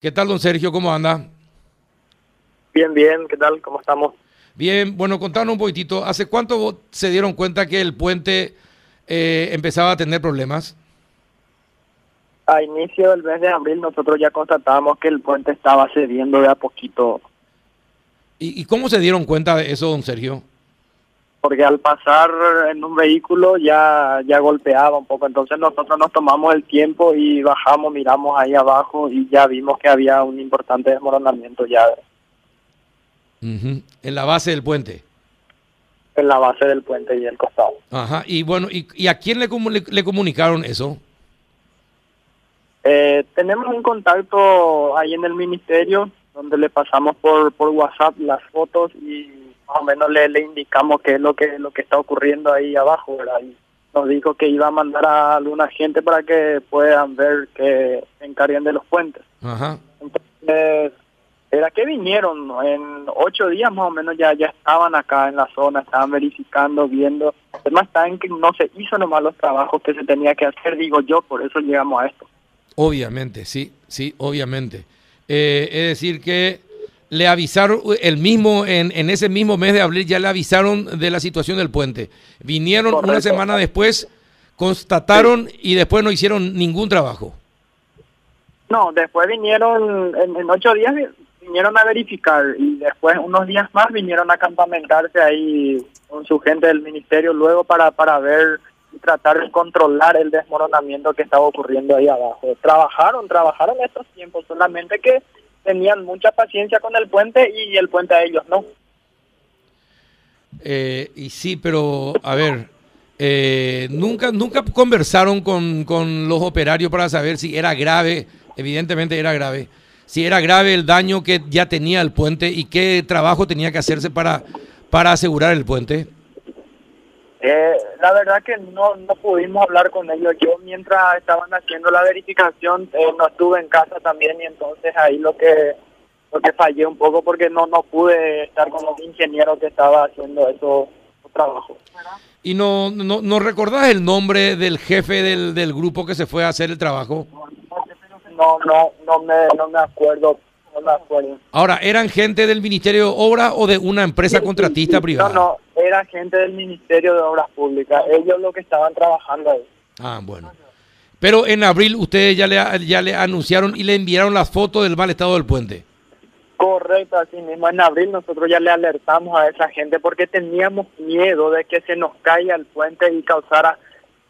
¿Qué tal, don Sergio? ¿Cómo anda? Bien, bien. ¿Qué tal? ¿Cómo estamos? Bien, bueno, contanos un poquitito. ¿Hace cuánto se dieron cuenta que el puente eh, empezaba a tener problemas? A inicio del mes de abril nosotros ya constatábamos que el puente estaba cediendo de a poquito. ¿Y, y cómo se dieron cuenta de eso, don Sergio? Porque al pasar en un vehículo ya, ya golpeaba un poco. Entonces nosotros nos tomamos el tiempo y bajamos, miramos ahí abajo y ya vimos que había un importante desmoronamiento ya En la base del puente. en la base del puente y el costado. Ajá. Y bueno, ¿y, y a quién le, le- le comunicaron eso? Eh, tenemos un contacto ahí en el ministerio donde le pasamos por, por WhatsApp las fotos y más o menos le, le indicamos qué es lo que lo que está ocurriendo ahí abajo, ¿verdad? Y nos dijo que iba a mandar a alguna gente para que puedan ver que se encarguen de los puentes. Ajá. Entonces, era que vinieron en ocho días más o menos ya ya estaban acá en la zona, estaban verificando, viendo. Además está en que no se hizo nomás los trabajos que se tenía que hacer, digo yo, por eso llegamos a esto. Obviamente, sí, sí, obviamente. Eh, es decir, que le avisaron, el mismo, en, en ese mismo mes de abril ya le avisaron de la situación del puente. Vinieron una semana después, constataron y después no hicieron ningún trabajo. No, después vinieron, en, en ocho días vi- vinieron a verificar y después unos días más vinieron a campamentarse ahí con su gente del ministerio luego para, para ver y tratar de controlar el desmoronamiento que estaba ocurriendo ahí abajo. Trabajaron, trabajaron estos tiempos, solamente que tenían mucha paciencia con el puente y el puente a ellos no. Eh, y sí, pero a ver, eh, nunca, nunca conversaron con, con los operarios para saber si era grave, evidentemente era grave, si era grave el daño que ya tenía el puente y qué trabajo tenía que hacerse para, para asegurar el puente. Eh, la verdad que no, no pudimos hablar con ellos. Yo mientras estaban haciendo la verificación eh, no estuve en casa también y entonces ahí lo que lo que fallé un poco porque no no pude estar con los ingenieros que estaba haciendo esos, esos trabajos. ¿Y no, no, no recordás el nombre del jefe del, del grupo que se fue a hacer el trabajo? No no no me no me acuerdo no me acuerdo. Ahora, ¿eran gente del Ministerio de Obra o de una empresa contratista privada? No no era gente del Ministerio de Obras Públicas. Ellos lo que estaban trabajando ahí. Ah, bueno. Pero en abril ustedes ya le, ya le anunciaron y le enviaron las fotos del mal estado del puente. Correcto, así mismo. En abril nosotros ya le alertamos a esa gente porque teníamos miedo de que se nos caiga el puente y causara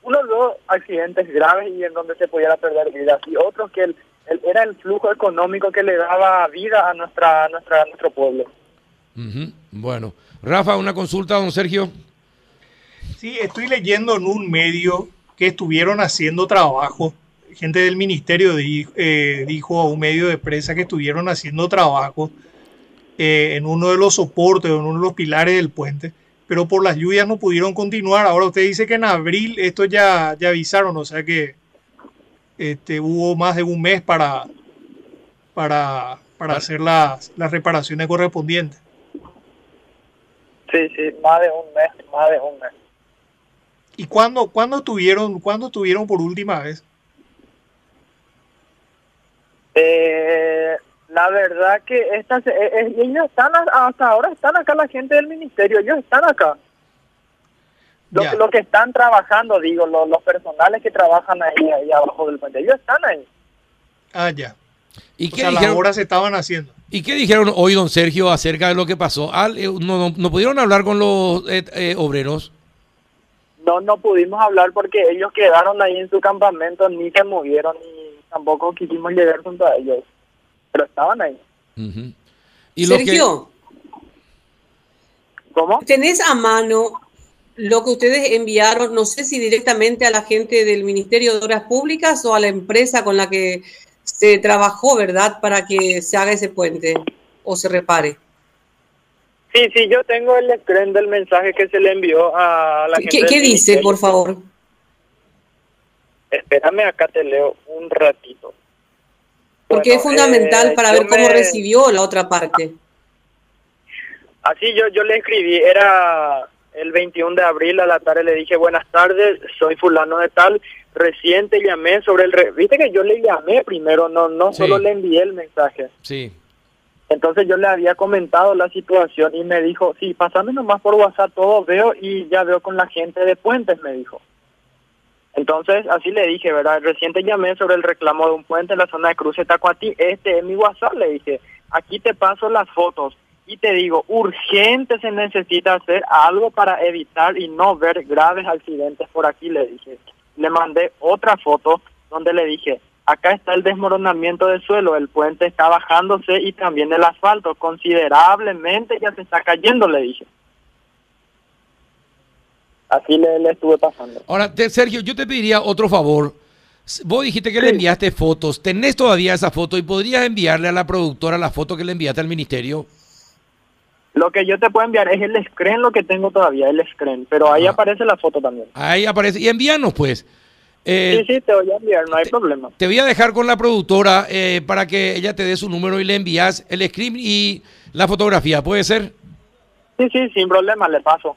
unos dos accidentes graves y en donde se pudiera perder vidas y otros que el, el- era el flujo económico que le daba vida a nuestra, a nuestra a nuestro pueblo. Bueno. Rafa, una consulta, don Sergio. Sí, estoy leyendo en un medio que estuvieron haciendo trabajo. Gente del ministerio eh, dijo a un medio de prensa que estuvieron haciendo trabajo eh, en uno de los soportes, en uno de los pilares del puente, pero por las lluvias no pudieron continuar. Ahora usted dice que en abril esto ya, ya avisaron, o sea que este, hubo más de un mes para, para, para hacer las, las reparaciones correspondientes. Sí, sí, más de un mes, más de un mes. ¿Y cuándo, cuándo estuvieron, cuándo estuvieron por última vez? Eh, la verdad que estas, eh, eh, ellos están, hasta ahora están acá la gente del ministerio, ellos están acá. Los, que están trabajando, digo, los, los personales que trabajan ahí, ahí abajo del puente, ellos están ahí. Ah, ya. ¿Y O qué, sea, las dijeron, obras se estaban haciendo. ¿Y qué dijeron hoy, don Sergio, acerca de lo que pasó? Eh, no, no- no pudieron hablar con los eh, eh, obreros? No, no pudimos hablar porque ellos quedaron ahí en su campamento, ni se movieron, ni tampoco quisimos llegar junto a ellos. Pero estaban ahí. Y que- Sergio, ¿Cómo? ¿tenés a mano lo que ustedes enviaron, no sé si directamente a la gente del Ministerio de Obras Públicas o a la empresa con la que se trabajó, ¿verdad?, para que se haga ese puente o se repare. Sí, sí, yo tengo el screen del mensaje que se le envió a la gente. ¿Qué, dice, ministerio. por favor? Espérame, acá te leo un ratito. Porque Bueno, es fundamental eh, para ver cómo me- recibió la otra parte. Así yo, yo le escribí, era el 21 de abril a la tarde le dije, buenas tardes, soy fulano de tal, recién te llamé sobre el... Re Viste que yo le llamé primero, no, no Sí. solo le envié el mensaje. Sí. Entonces yo le había comentado la situación y me dijo, sí, pasame nomás por WhatsApp todo, veo y ya veo con la gente de Puentes, me dijo. Entonces así le dije, ¿verdad? Recién te llamé sobre el reclamo de un puente en la zona de Cruce Tacuatí, este es mi WhatsApp, le dije, aquí te paso las fotos y te digo, urgente se necesita hacer algo para evitar y no ver graves accidentes por aquí, le dije. Le mandé otra foto donde le dije, acá está el desmoronamiento del suelo, el puente está bajándose y también el asfalto considerablemente ya se está cayendo, le dije. Así le, le estuve pasando. Ahora, te- Sergio, yo te pediría otro favor. Vos dijiste que le enviaste fotos. ¿Tenés todavía esa foto y podrías enviarle a la productora la foto que le enviaste al ministerio? Lo que yo te puedo enviar es el screen, lo que tengo todavía, el screen, pero ahí Ah. aparece la foto también. Ahí aparece. Y envíanos, pues. Eh, sí, sí, te voy a enviar, no hay problema. Te voy a dejar con la productora eh, para que ella te dé su número y le envías el screen y la fotografía. ¿Puede ser? Sí, sí, sin problema, le paso.